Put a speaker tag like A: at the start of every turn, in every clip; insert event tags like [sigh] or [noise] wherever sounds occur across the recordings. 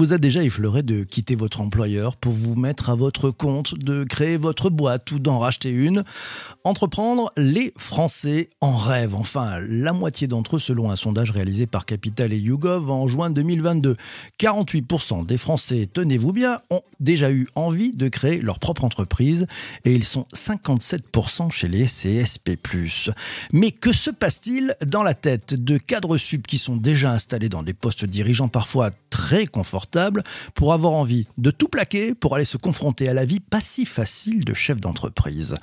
A: vous a déjà effleuré de quitter votre employeur pour vous mettre à votre compte, de créer votre boîte ou d'en racheter une? Entreprendre, les Français en rêvent. Enfin, la moitié d'entre eux, selon un sondage réalisé par Capital et YouGov en juin 2022. 48% des Français, tenez-vous bien, ont déjà eu envie de créer leur propre entreprise et ils sont 57% chez les CSP+. Mais que se passe-t-il dans la tête de cadres sub qui sont déjà installés dans des postes dirigeants parfois très confortables pour avoir envie de tout plaquer pour aller se confronter à la vie pas si facile de chef d'entreprise.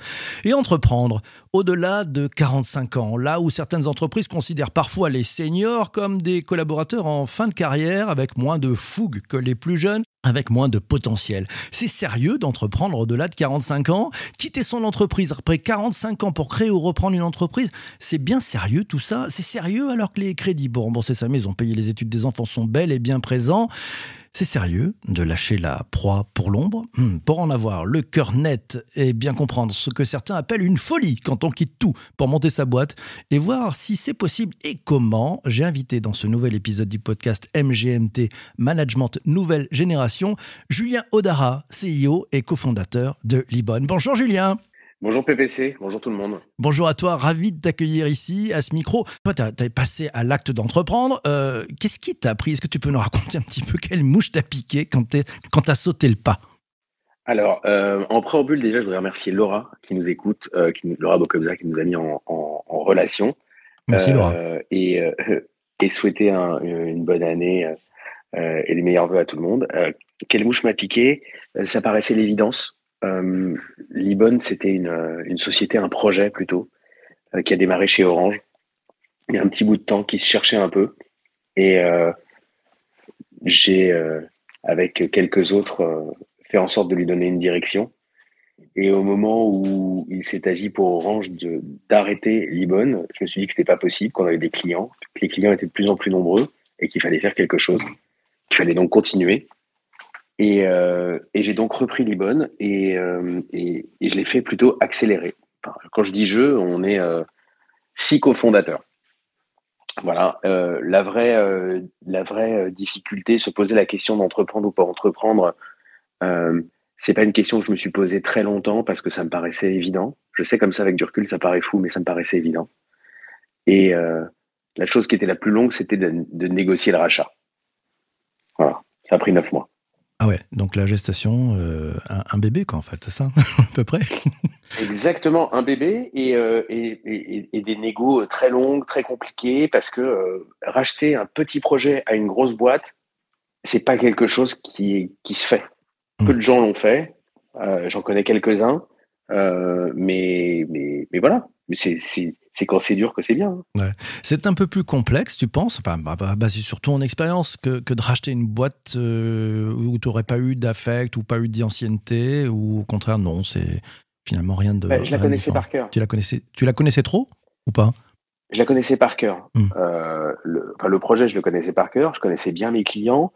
A: Et entreprendre au-delà de 45 ans, là où certaines entreprises considèrent parfois les seniors comme des collaborateurs en fin de carrière avec moins de fougue que les plus jeunes avec moins de potentiel. C'est sérieux d'entreprendre au-delà de 45 ans? Quitter son entreprise après 45 ans pour créer ou reprendre une entreprise, c'est bien sérieux tout ça? C'est sérieux alors que les crédits pour rembourser sa maison, payer les études des enfants sont belles et bien présents c'est sérieux de lâcher la proie pour l'ombre? Hmm, Pour en avoir le cœur net et bien comprendre ce que certains appellent une folie quand on quitte tout pour monter sa boîte et voir si c'est possible et comment, j'ai invité dans ce nouvel épisode du podcast MGMT Management Nouvelle Génération Julien Odara, CEO et cofondateur de Libonne. Bonjour Julien
B: Bonjour PPC, bonjour tout le monde.
A: Bonjour à toi, ravi de t'accueillir ici à ce micro. Toi, tu as, passé à l'acte d'entreprendre. Euh, qu'est-ce qui t'a appris Est-ce que tu peux nous raconter un petit peu quelle mouche t'a piqué quand tu as sauté le pas?
B: Alors, euh, en préambule, déjà, je voudrais remercier Laura qui nous écoute, euh, qui, Laura Bocobza qui nous a mis en, relation.
A: Merci Laura.
B: Et, et, souhaiter une bonne année et les meilleurs voeux à tout le monde. quelle mouche m'a piqué? Ça paraissait l'évidence euh, Libon, c'était une, euh, une, société, un projet plutôt, euh, qui a démarré chez Orange. Il y a un petit bout de temps qui se cherchait un peu. Et j'ai, avec quelques autres, fait en sorte de lui donner une direction. Et au moment où il s'est agi pour Orange de, d'arrêter Libon, je me suis dit que c'était pas possible, qu'on avait des clients, que les clients étaient de plus en plus nombreux et qu'il fallait faire quelque chose, qu'il fallait donc continuer. Et, euh, et j'ai donc repris Libon et, euh, et, je l'ai fait plutôt accéléré. quand je dis je, on est euh, six cofondateurs. Voilà, euh, la vraie, euh, la vraie difficulté, se poser la question d'entreprendre ou pas entreprendre, euh, c'est pas une question que je me suis posée très longtemps parce que ça me paraissait évident. Je sais comme ça avec du recul, ça paraît fou, mais ça me paraissait évident. Et la chose qui était la plus longue, c'était de, de négocier le rachat. Voilà, ça a pris neuf mois.
A: Ah ouais, donc la gestation, euh, un, bébé quoi en fait, c'est ça [laughs] à peu près
B: Exactement, un bébé et, euh, et, et, des négos très longues, très compliquées, parce que euh, racheter un petit projet à une grosse boîte, c'est pas quelque chose qui, qui se fait. Peu hmm. de gens l'ont fait, j'en connais quelques-uns, mais, mais, mais voilà, mais c'est c'est quand c'est dur que c'est bien.
A: Hein. C'est un peu plus complexe, tu penses, enfin, bah, bah, basé sur ton expérience, que, que, de racheter une boîte euh, où tu n'aurais pas eu d'affect ou pas eu d'ancienneté, ou au contraire, non, c'est finalement rien de.
B: Bah, je la connaissais par cœur.
A: Tu la connaissais, tu la connaissais trop ou pas?
B: Je la connaissais par cœur. Hmm. Euh, le, enfin, le, projet, je le connaissais par cœur. Je connaissais bien mes clients.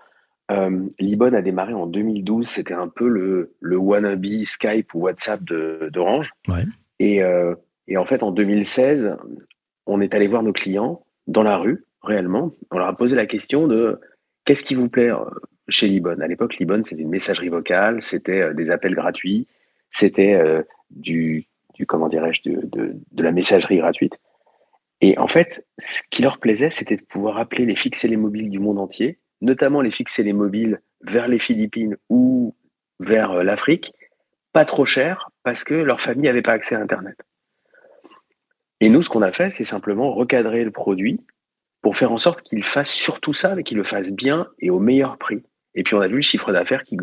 B: Euh, Libon a démarré en 2012. C'était un peu le, le wannabe Skype ou WhatsApp d'Orange.
A: Ouais.
B: Et euh, et en fait, en 2016, on est allé voir nos clients dans la rue, réellement. On leur a posé la question de qu'est-ce qui vous plaît euh, chez Libon À l'époque, Libon, c'était une messagerie vocale, c'était euh, des appels gratuits, c'était euh, du, comment dirais-je, de, de, de, la messagerie gratuite. Et en fait, ce qui leur plaisait, c'était de pouvoir appeler les fixes et les mobiles du monde entier, notamment les fixes et les mobiles vers les Philippines ou vers l'Afrique, pas trop cher parce que leur famille n'avait pas accès à Internet. Et nous, ce qu'on a fait, c'est simplement recadrer le produit pour faire en sorte qu'il fasse surtout ça, mais qu'il le fasse bien et au meilleur prix. Et puis on a vu le chiffre d'affaires qui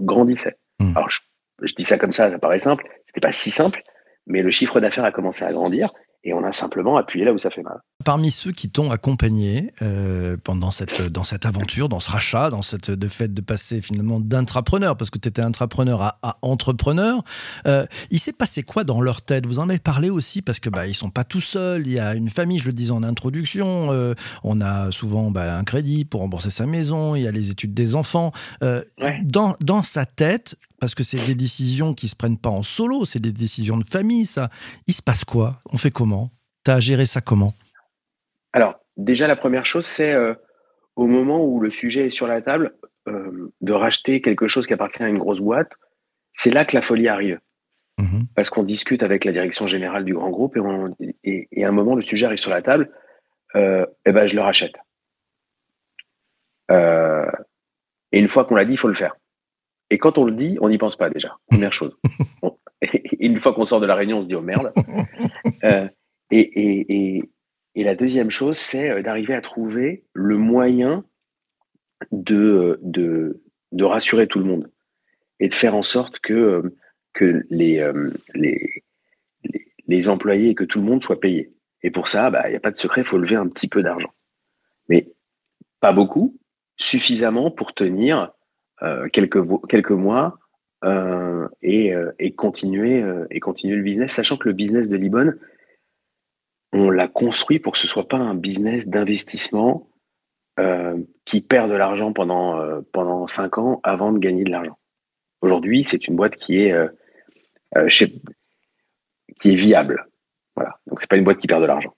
B: grandissait. Hmm. Alors je, dis ça comme ça, ça paraît simple. C'était pas si simple, mais le chiffre d'affaires a commencé à grandir. Et on a simplement appuyé là où ça fait mal.
A: Parmi ceux qui t'ont accompagné euh, pendant cette, dans cette aventure, dans ce rachat, dans cette de fait de passer finalement d'intrapreneur, parce que tu étais intrapreneur à, entrepreneur, euh, il s'est passé quoi dans leur tête? Vous en avez parlé aussi parce que bah, ils sont pas tout seuls. Il y a une famille, je le disais en introduction. Euh, on a souvent bah, un crédit pour rembourser sa maison. Il y a les études des enfants. dans, dans sa tête, parce que c'est des décisions qui se prennent pas en solo, c'est des décisions de famille, ça. Il se passe quoi? On fait comment? Tu as géré ça comment?
B: Alors, déjà, la première chose, c'est euh, au moment où le sujet est sur la table, euh, de racheter quelque chose qui appartient à une grosse boîte, c'est là que la folie arrive. Mhm. Parce qu'on discute avec la direction générale du grand groupe et, et, à un moment, le sujet arrive sur la table, euh, et ben, je le rachète. et une fois qu'on l'a dit, il faut le faire. Et quand on le dit, on n'y pense pas déjà. Première chose. [laughs] une fois qu'on sort de la réunion, on se dit oh merde. [laughs] Euh, et, la deuxième chose, c'est euh, d'arriver à trouver le moyen de, de, rassurer tout le monde et de faire en sorte que, euh, que les, les, les, employés et que tout le monde soit payé. Et pour ça, bah, il n'y a pas de secret, il faut lever un petit peu d'argent. Mais pas beaucoup, suffisamment pour tenir euh, quelques, quelques mois euh, et, euh, et, continuer, et continuer le business, sachant que le business de Libon, on l'a construit pour que ce soit pas un business d'investissement qui perd de l'argent pendant, pendant cinq ans avant de gagner de l'argent. Aujourd'hui, c'est une boîte qui est, qui est viable. Voilà. Donc, c'est pas une boîte qui perd de l'argent.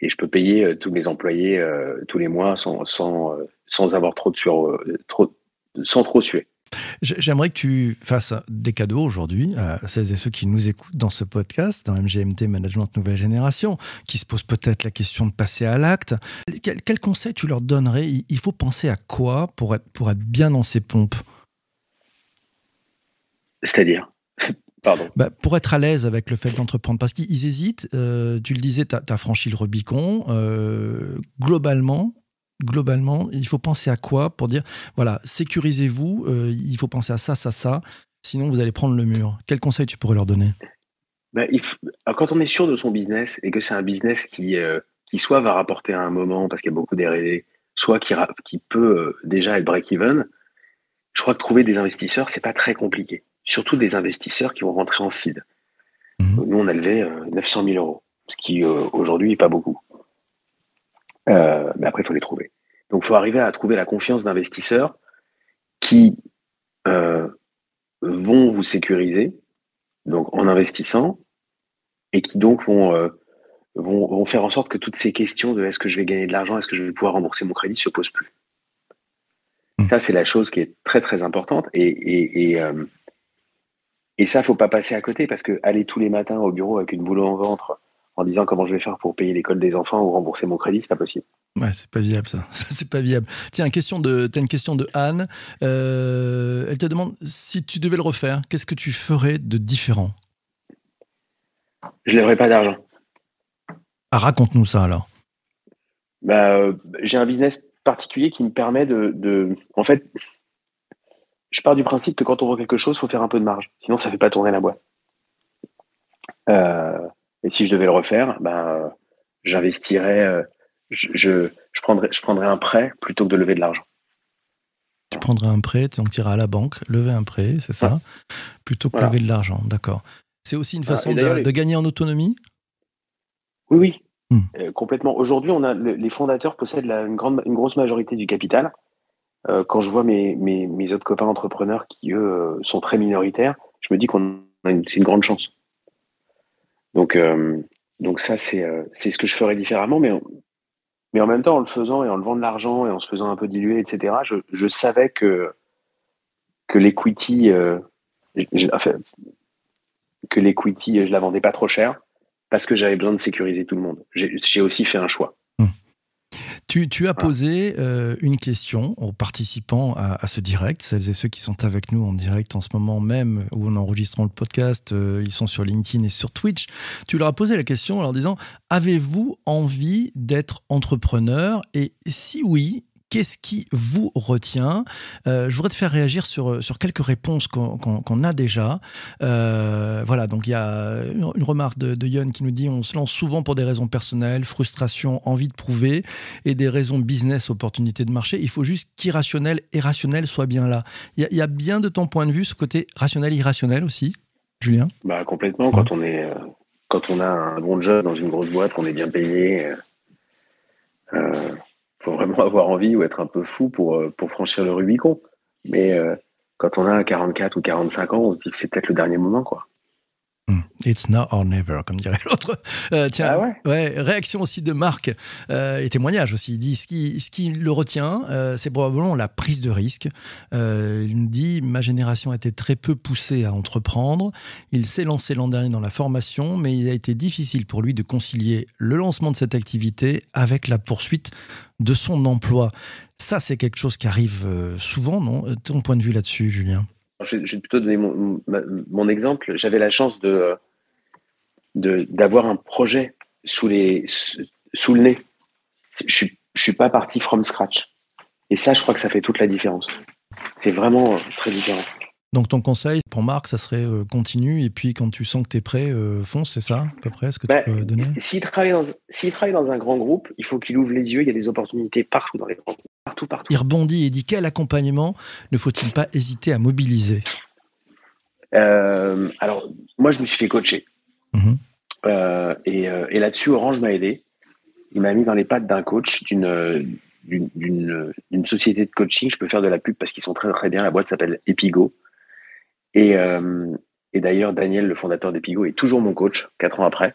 B: Et je peux payer tous mes employés tous les mois sans, sans, sans avoir trop de, sur, trop, sans trop suer.
A: J'aimerais que tu fasses des cadeaux aujourd'hui à celles et ceux qui nous écoutent dans ce podcast, dans MGMT Management Nouvelle Génération, qui se posent peut-être la question de passer à l'acte. Quel, quel, conseil tu leur donnerais? Il faut penser à quoi pour être, pour être bien dans ses pompes?
B: C'est-à-dire? Pardon.
A: Bah, pour être à l'aise avec le fait d'entreprendre, parce qu'ils hésitent, euh, tu le disais, tu as, franchi le Rubicon. Euh, globalement, globalement, il faut penser à quoi pour dire, voilà, sécurisez-vous, euh, il faut penser à ça, ça, ça, sinon vous allez prendre le mur. Quel conseil tu pourrais leur donner?
B: Ben, Quand on est sûr de son business et que c'est un business qui, euh, qui soit va rapporter à un moment parce qu'il y a beaucoup d'R&D, soit qui, qui peut euh, déjà être break-even, je crois que trouver des investisseurs, c'est pas très compliqué. Surtout des investisseurs qui vont rentrer en seed. Mmh. Nous, on a levé 900 000 euros, ce qui aujourd'hui n'est pas beaucoup. Euh, mais après, il faut les trouver. Donc, il faut arriver à trouver la confiance d'investisseurs qui euh, vont vous sécuriser, donc en investissant, et qui donc vont, euh, vont, vont, faire en sorte que toutes ces questions de est-ce que je vais gagner de l'argent, est-ce que je vais pouvoir rembourser mon crédit, se posent plus. Mmh. Ça, c'est la chose qui est très très importante. Et, et, et, euh, et ça, faut pas passer à côté parce que aller tous les matins au bureau avec une boule en ventre en disant comment je vais faire pour payer l'école des enfants ou rembourser mon crédit, c'est pas possible.
A: Ouais, c'est pas viable ça. [laughs] ça c'est pas viable. Tiens, une question de, as une question de Anne. Euh, elle te demande si tu devais le refaire, qu'est-ce que tu ferais de différent?
B: Je lèverais pas d'argent.
A: Ah, raconte-nous ça alors.
B: Bah, euh, j'ai un business particulier qui me permet de, de, En fait, je pars du principe que quand on vend quelque chose, il faut faire un peu de marge. Sinon, ça ne fait pas tourner la boîte. Euh, et si je devais le refaire, ben, j'investirais, euh, je, je, je, prendrais, je prendrais un prêt plutôt que de lever de l'argent.
A: Tu prendrais un prêt, donc tu iras à la banque, lever un prêt, c'est ça, plutôt que lever de l'argent, d'accord. C'est aussi une façon de, gagner en autonomie?
B: Oui, oui, hmm. euh, complètement. Aujourd'hui, on a les fondateurs possèdent la, une, grande, une grosse majorité du capital. Euh, quand je vois mes, mes, mes, autres copains entrepreneurs qui, eux, sont très minoritaires, je me dis qu'on a c'est une grande chance. Donc, euh, donc ça, c'est euh, ce que je ferais différemment, mais, mais en même temps, en le faisant et en levant de l'argent et en se faisant un peu diluer, etc., je, je savais que, que l'equity, euh, enfin, que l'equity, je la vendais pas trop cher parce que j'avais besoin de sécuriser tout le monde. J'ai aussi fait un choix.
A: Tu, as posé euh, une question aux participants à, ce direct, celles et ceux qui sont avec nous en direct en ce moment même où on enregistrons le podcast, euh, ils sont sur LinkedIn et sur Twitch. Tu leur as posé la question en leur disant Avez-vous envie d'être entrepreneur? Et si oui, Qu'est-ce qui vous retient Je voudrais te faire réagir sur, sur quelques réponses qu'on a déjà. voilà, donc il y a une remarque de, de Yon qui nous dit on se lance souvent pour des raisons personnelles, frustration, envie de prouver, et des raisons business, opportunité de marché. Il faut juste qu'irrationnel et rationnel soient bien là. Il y, a bien de ton point de vue ce côté rationnel irrationnel aussi, Julien?
B: Bah, Complètement. Quand, on est, euh, quand on a un bon job dans une grosse boîte, qu'on est bien payé, euh, euh, faut vraiment avoir envie ou être un peu fou pour, pour franchir le Rubicon. Mais quand on a 44 ou 45 ans, on se dit que c'est peut-être le dernier moment. quoi.
A: Hmm. It's now or never, comme dirait [laughs] l'autre. Euh, tiens, ah ouais. réaction aussi de Marc euh, et témoignage aussi. Il dit ce qui, ce qui le retient, euh, c'est probablement la prise de risque. il nous dit ma génération a été très peu poussée à entreprendre. Il s'est lancé l'an dernier dans la formation, mais il a été difficile pour lui de concilier le lancement de cette activité avec la poursuite de son emploi. Ça, c'est quelque chose qui arrive souvent, non? Ton point de vue là-dessus, Julien?
B: Je, vais plutôt donner mon, exemple. J'avais la chance de d'avoir un projet sous les sous le nez. Je ne suis pas parti from scratch. Et ça, je crois que ça fait toute la différence. C'est vraiment très différent.
A: Donc ton conseil pour Marc, ça serait euh, continue et puis quand tu sens que tu es prêt, euh, fonce, c'est ça à peu près ce que tu bah, peux donner?
B: S'il travaille, dans, travaille dans un grand groupe, il faut qu'il ouvre les yeux, il y a des opportunités partout dans les grands groupes, partout, partout.
A: Il rebondit et dit quel accompagnement ne faut-il pas hésiter à mobiliser?
B: Euh, Alors, moi je me suis fait coacher. Mhm. et, et là-dessus, Orange m'a aidé. Il m'a mis dans les pattes d'un coach d'une d'une société de coaching. Je peux faire de la pub parce qu'ils sont très très bien. La boîte s'appelle Epigo. Et, euh, et d'ailleurs, Daniel, le fondateur d'Epigo, est toujours mon coach, quatre ans après.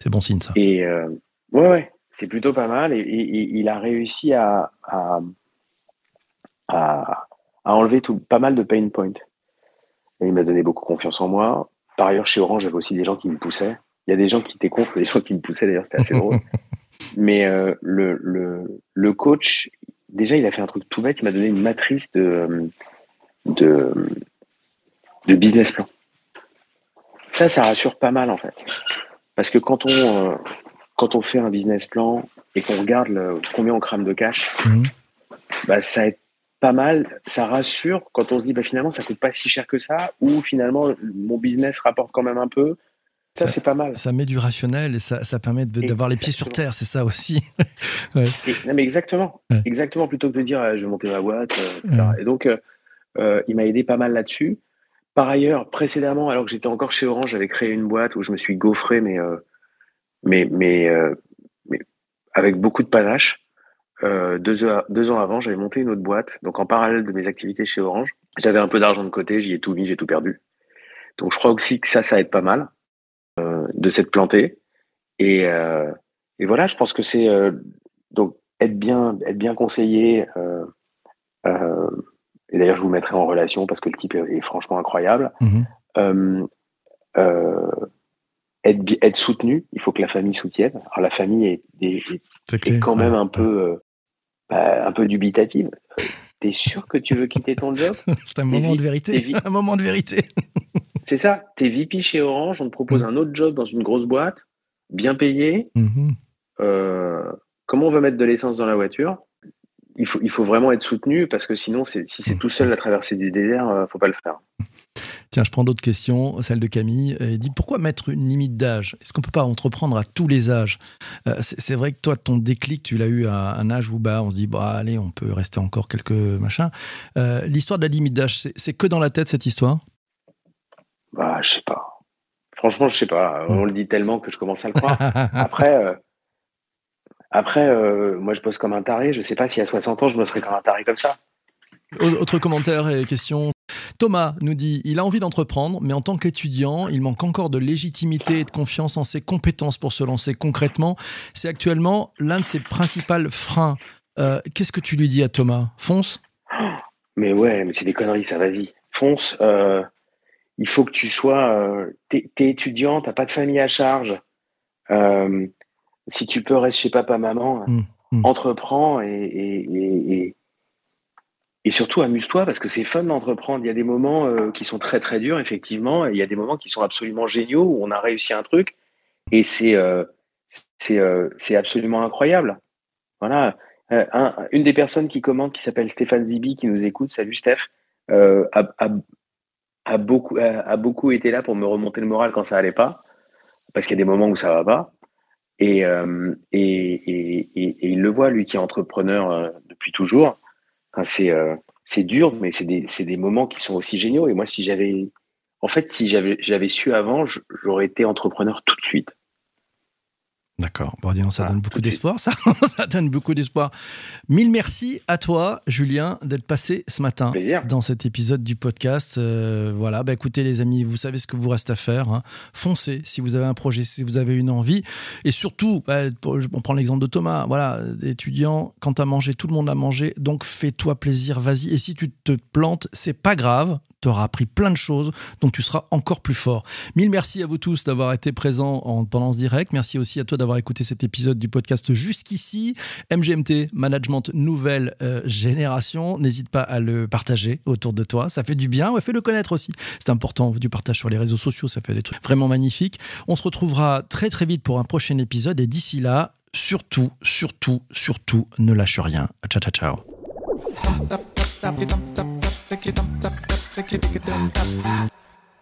A: C'est bon signe, ça.
B: Et euh, ouais, ouais, c'est plutôt pas mal. Et, il a réussi à, à, à, enlever tout, pas mal de pain points. Et il m'a donné beaucoup confiance en moi. Par ailleurs, chez Orange, j'avais aussi des gens qui me poussaient. Il y a des gens qui étaient contre, des gens qui me poussaient, d'ailleurs, c'était assez drôle. [laughs] Mais euh, le, le, le, coach, déjà, il a fait un truc tout bête. Il m'a donné une matrice de, de, de business plan. Ça, ça rassure pas mal en fait. Parce que quand on, euh, quand on fait un business plan et qu'on regarde le, combien on crame de cash, mhm. bah, ça aide pas mal. Ça rassure quand on se dit bah, finalement ça coûte pas si cher que ça ou finalement mon business rapporte quand même un peu. Ça, c'est pas mal.
A: Ça met du rationnel et ça, ça permet d'avoir les pieds sur terre, c'est ça aussi. [laughs]
B: non, mais exactement. Exactement, plutôt que de dire je vais monter ma boîte. Euh, et donc, euh, il m'a aidé pas mal là-dessus. Par ailleurs, précédemment, alors que j'étais encore chez Orange, j'avais créé une boîte où je me suis gaufré, mais, euh, mais, mais, euh, mais, avec beaucoup de panache. Euh, deux, deux, ans avant, j'avais monté une autre boîte. Donc, en parallèle de mes activités chez Orange, j'avais un peu d'argent de côté, j'y ai tout mis, j'ai tout perdu. Donc, je crois aussi que ça, ça aide pas mal de s'être planté. Et, et voilà, je pense que c'est donc être bien, être bien conseillé. Et d'ailleurs, je vous mettrai en relation parce que le type est, franchement incroyable. Mhm. Euh, euh, être, soutenu, il faut que la famille soutienne. Alors la famille est, est, quand même un peu, euh, bah, un peu dubitative. T'es sûr que tu veux quitter ton job? [laughs]
A: C'est [laughs] un moment de vérité. Un moment de vérité.
B: C'est ça. T'es VP chez Orange, on te propose mhm. un autre job dans une grosse boîte, bien payé. Mhm. comment on va mettre de l'essence dans la voiture? Il faut, il faut vraiment être soutenu parce que sinon, si c'est tout seul à traverser du désert, ne euh, faut pas le faire.
A: Tiens, je prends d'autres questions. Celle de Camille. Elle dit pourquoi mettre une limite d'âge? Est-ce qu'on peut pas entreprendre à tous les âges? Euh, C'est vrai que toi, ton déclic, tu l'as eu à un âge où bah, on se dit bah, allez, on peut rester encore quelques machins. Euh, l'histoire de la limite d'âge, c'est que dans la tête cette histoire?
B: Bah, je sais pas. Franchement, je sais pas. On le dit tellement que je commence à le croire. [laughs] Après. Après, euh, moi, je bosse comme un taré. Je ne sais pas si à 60 ans, je bosserai comme un taré comme ça.
A: Autre commentaire et question. Thomas nous dit il a envie d'entreprendre, mais en tant qu'étudiant, il manque encore de légitimité et de confiance en ses compétences pour se lancer concrètement. C'est actuellement l'un de ses principaux freins. Euh, qu'est-ce que tu lui dis à Thomas? Fonce?
B: Mais ouais, mais c'est des conneries, ça, vas-y. Fonce. Euh, il faut que tu sois. t'es, étudiant, t'as pas de famille à charge si tu peux, rester chez papa, maman, mmh, mmh. entreprends et, et, et, surtout amuse-toi parce que c'est fun d'entreprendre. Il y a des moments euh, qui sont très très durs, effectivement, et il y a des moments qui sont absolument géniaux où on a réussi un truc et c'est euh, c'est euh, absolument incroyable. Voilà. une des personnes qui commente, qui s'appelle Stéphane Zibi, qui nous écoute, salut Steph, a, beaucoup, a, beaucoup été là pour me remonter le moral quand ça allait pas, parce qu'il y a des moments où ça va pas. Et, et, et, il le voit, lui qui est entrepreneur depuis toujours. c'est c'est dur, mais c'est des, des, moments qui sont aussi géniaux. Et moi, si j'avais, en fait, si j'avais su avant, j'aurais été entrepreneur tout de suite.
A: D'accord. Bon, disons, ça donne beaucoup d'espoir, ça. [laughs] ça donne beaucoup d'espoir. Mille merci à toi, Julien, d'être passé ce matin dans cet épisode du podcast. Euh, voilà, bah, écoutez, les amis, vous savez ce que vous reste à faire. Hein. Foncez si vous avez un projet, si vous avez une envie. Et surtout, bah, on prend l'exemple de Thomas. Voilà, étudiant, quand tu as mangé, tout le monde a mangé. Donc, fais-toi plaisir, vas-y. Et si tu te plantes, c'est pas grave tu auras appris plein de choses, donc tu seras encore plus fort. Mille merci à vous tous d'avoir été présents en, pendant ce direct. Merci aussi à toi d'avoir écouté cet épisode du podcast jusqu'ici. MGMT, Management Nouvelle euh, Génération. N'hésite pas à le partager autour de toi. Ça fait du bien. Fais-le connaître aussi. C'est important du partage sur les réseaux sociaux. Ça fait des trucs vraiment magnifiques. On se retrouvera très très vite pour un prochain épisode. Et d'ici là, surtout, surtout, surtout, ne lâche rien. Ciao, ciao, ciao. get down.